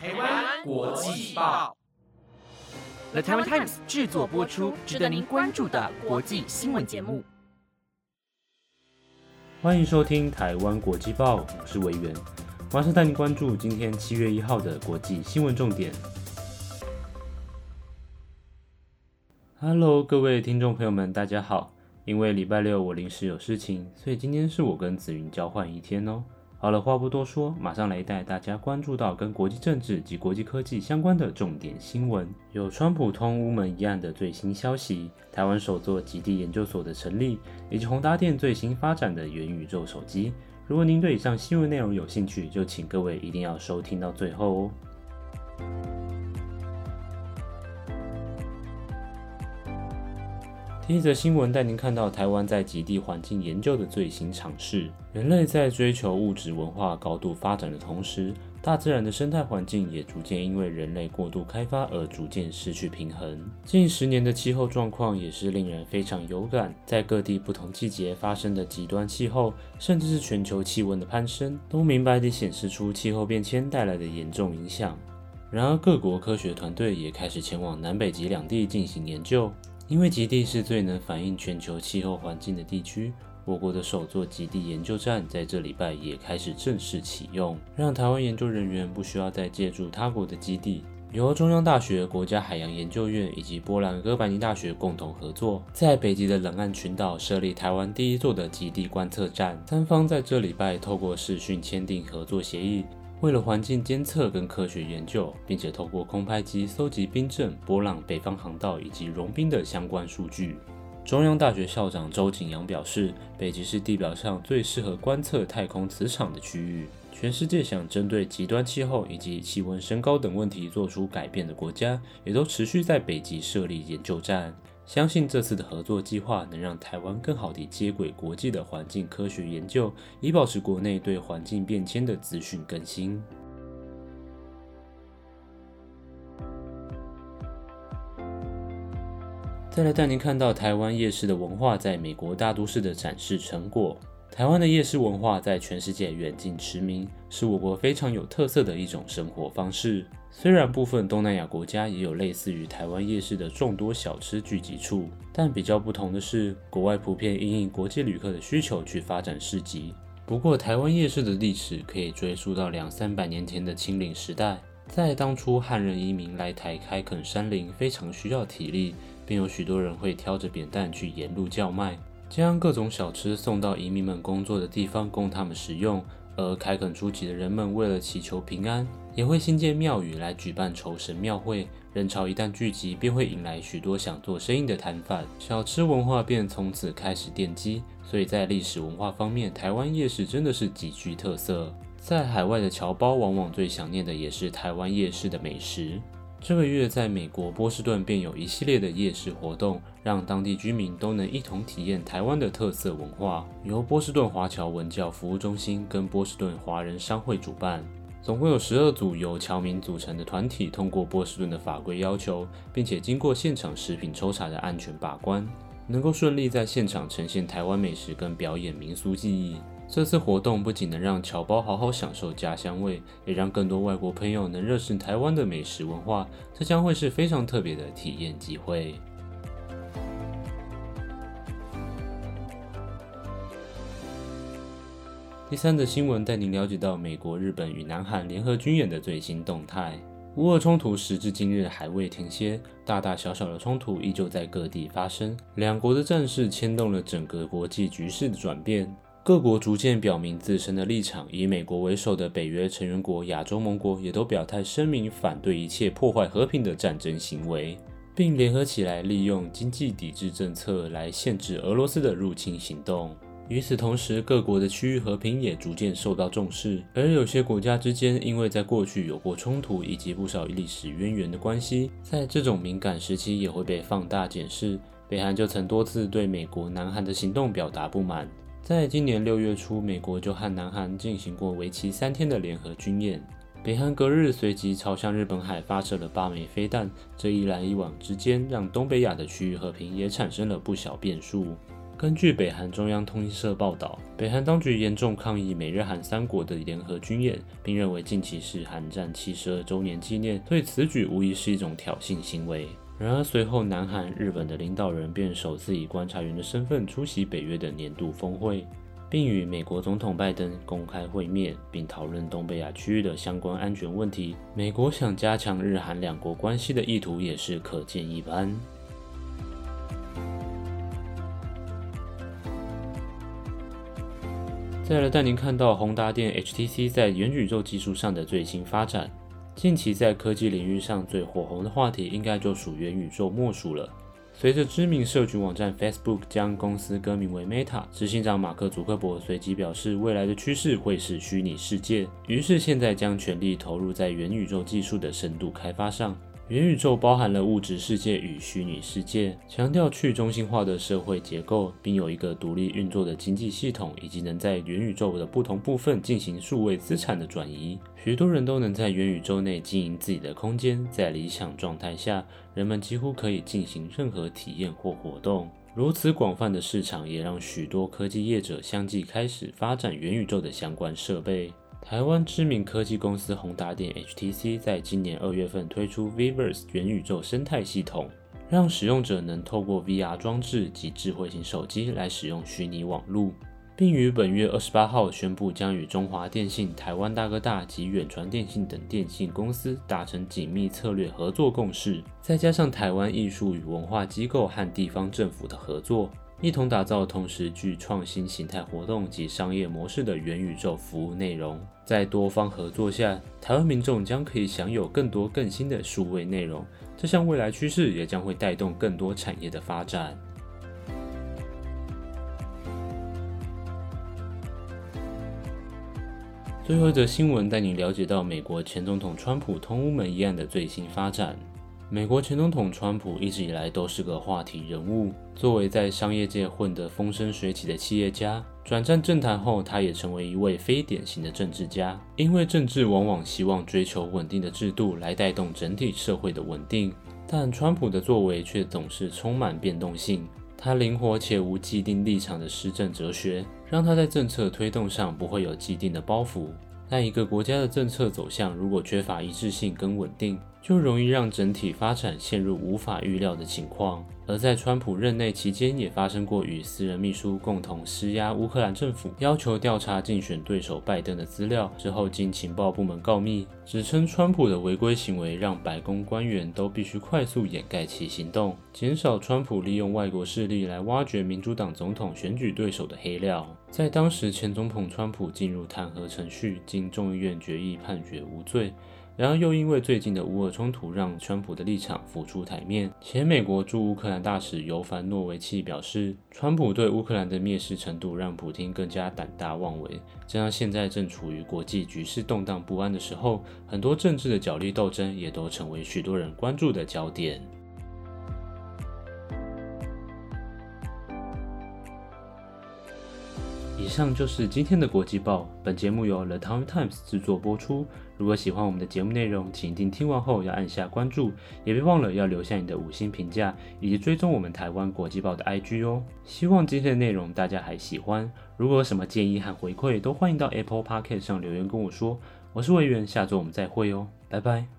台湾国际报，The Taiwan Times 制作播出，值得您关注的国际新闻节目。欢迎收听台湾国际报，我是维源，马上带您关注今天七月一号的国际新闻重点。Hello，各位听众朋友们，大家好。因为礼拜六我临时有事情，所以今天是我跟紫云交换一天哦。好了，话不多说，马上来带大家关注到跟国际政治及国际科技相关的重点新闻。有川普通乌门一案的最新消息，台湾首座极地研究所的成立，以及宏达电最新发展的元宇宙手机。如果您对以上新闻内容有兴趣，就请各位一定要收听到最后哦。一则新闻带您看到台湾在极地环境研究的最新尝试。人类在追求物质文化高度发展的同时，大自然的生态环境也逐渐因为人类过度开发而逐渐失去平衡。近十年的气候状况也是令人非常有感，在各地不同季节发生的极端气候，甚至是全球气温的攀升，都明白地显示出气候变迁带来的严重影响。然而，各国科学团队也开始前往南北极两地进行研究。因为极地是最能反映全球气候环境的地区，我国的首座极地研究站在这礼拜也开始正式启用，让台湾研究人员不需要再借助他国的基地。由中央大学、国家海洋研究院以及波兰哥白尼大学共同合作，在北极的冷岸群岛设立台湾第一座的极地观测站。三方在这礼拜透过视讯签订合作协议。为了环境监测跟科学研究，并且透过空拍机搜集冰镇、波浪、北方航道以及融冰的相关数据。中央大学校长周景阳表示，北极是地表上最适合观测太空磁场的区域。全世界想针对极端气候以及气温升高等问题做出改变的国家，也都持续在北极设立研究站。相信这次的合作计划能让台湾更好地接轨国际的环境科学研究，以保持国内对环境变迁的资讯更新。再来带您看到台湾夜市的文化在美国大都市的展示成果。台湾的夜市文化在全世界远近驰名，是我国非常有特色的一种生活方式。虽然部分东南亚国家也有类似于台湾夜市的众多小吃聚集处，但比较不同的是，国外普遍因应国际旅客的需求去发展市集。不过，台湾夜市的历史可以追溯到两三百年前的清领时代，在当初汉人移民来台开垦山林，非常需要体力，并有许多人会挑着扁担去沿路叫卖，将各种小吃送到移民们工作的地方供他们食用。而开垦初期的人们为了祈求平安，也会新建庙宇来举办酬神庙会。人潮一旦聚集，便会引来许多想做生意的摊贩，小吃文化便从此开始奠基。所以在历史文化方面，台湾夜市真的是极具特色。在海外的侨胞往往最想念的也是台湾夜市的美食。这个月，在美国波士顿便有一系列的夜市活动，让当地居民都能一同体验台湾的特色文化。由波士顿华侨文教服务中心跟波士顿华人商会主办，总共有十二组由侨民组成的团体，通过波士顿的法规要求，并且经过现场食品抽查的安全把关，能够顺利在现场呈现台湾美食跟表演民俗技艺。这次活动不仅能让侨胞好好享受家乡味，也让更多外国朋友能认识台湾的美食文化，这将会是非常特别的体验机会。第三则新闻带您了解到美国、日本与南韩联合军演的最新动态。乌俄冲突时至今日还未停歇，大大小小的冲突依旧在各地发生，两国的战事牵动了整个国际局势的转变。各国逐渐表明自身的立场，以美国为首的北约成员国、亚洲盟国也都表态声明反对一切破坏和平的战争行为，并联合起来利用经济抵制政策来限制俄罗斯的入侵行动。与此同时，各国的区域和平也逐渐受到重视，而有些国家之间因为在过去有过冲突以及不少历史渊源的关系，在这种敏感时期也会被放大检视。北韩就曾多次对美国、南韩的行动表达不满。在今年六月初，美国就和南韩进行过为期三天的联合军演。北韩隔日随即朝向日本海发射了八枚飞弹，这一来一往之间，让东北亚的区域和平也产生了不小变数。根据北韩中央通讯社报道，北韩当局严重抗议美日韩三国的联合军演，并认为近期是韩战七十二周年纪念，对此举无疑是一种挑衅行为。然而，随后南韩、日本的领导人便首次以观察员的身份出席北约的年度峰会，并与美国总统拜登公开会面，并讨论东北亚区域的相关安全问题。美国想加强日韩两国关系的意图也是可见一斑。再来带您看到宏达电 HTC 在元宇宙技术上的最新发展。近期在科技领域上最火红的话题，应该就属元宇宙莫属了。随着知名社群网站 Facebook 将公司更名为 Meta，执行长马克·祖克伯随即表示，未来的趋势会是虚拟世界，于是现在将全力投入在元宇宙技术的深度开发上。元宇宙包含了物质世界与虚拟世界，强调去中心化的社会结构，并有一个独立运作的经济系统，以及能在元宇宙的不同部分进行数位资产的转移。许多人都能在元宇宙内经营自己的空间，在理想状态下，人们几乎可以进行任何体验或活动。如此广泛的市场，也让许多科技业者相继开始发展元宇宙的相关设备。台湾知名科技公司宏达电 HTC 在今年二月份推出 Viverse 元宇宙生态系统，让使用者能透过 VR 装置及智慧型手机来使用虚拟网络，并于本月二十八号宣布将与中华电信、台湾大哥大及远传电信等电信公司达成紧密策略合作共识，再加上台湾艺术与文化机构和地方政府的合作。一同打造同时具创新形态活动及商业模式的元宇宙服务内容，在多方合作下，台湾民众将可以享有更多更新的数位内容。这项未来趋势也将会带动更多产业的发展。最后一则新闻带你了解到美国前总统川普通乌门一案的最新发展。美国前总统川普一直以来都是个话题人物。作为在商业界混得风生水起的企业家，转战政坛后，他也成为一位非典型的政治家。因为政治往往希望追求稳定的制度来带动整体社会的稳定，但川普的作为却总是充满变动性。他灵活且无既定立场的施政哲学，让他在政策推动上不会有既定的包袱。但一个国家的政策走向如果缺乏一致性跟稳定，就容易让整体发展陷入无法预料的情况。而在川普任内期间，也发生过与私人秘书共同施压乌克兰政府，要求调查竞选对手拜登的资料。之后经情报部门告密，指称川普的违规行为让白宫官员都必须快速掩盖其行动，减少川普利用外国势力来挖掘民主党总统选举对手的黑料。在当时，前总统川普进入弹劾程序，经众议院决议判决无罪。然而，又因为最近的乌俄冲突，让川普的立场浮出台面。前美国驻乌克兰大使尤凡诺维奇表示，川普对乌克兰的蔑视程度让普京更加胆大妄为。加上现在正处于国际局势动荡不安的时候，很多政治的角力斗争也都成为许多人关注的焦点。以上就是今天的国际报。本节目由 The Times 制作播出。如果喜欢我们的节目内容，请一定听完后要按下关注，也别忘了要留下你的五星评价，以及追踪我们台湾国际报的 IG 哦。希望今天的内容大家还喜欢。如果有什么建议和回馈，都欢迎到 Apple Podcast 上留言跟我说。我是魏源，下周我们再会哦，拜拜。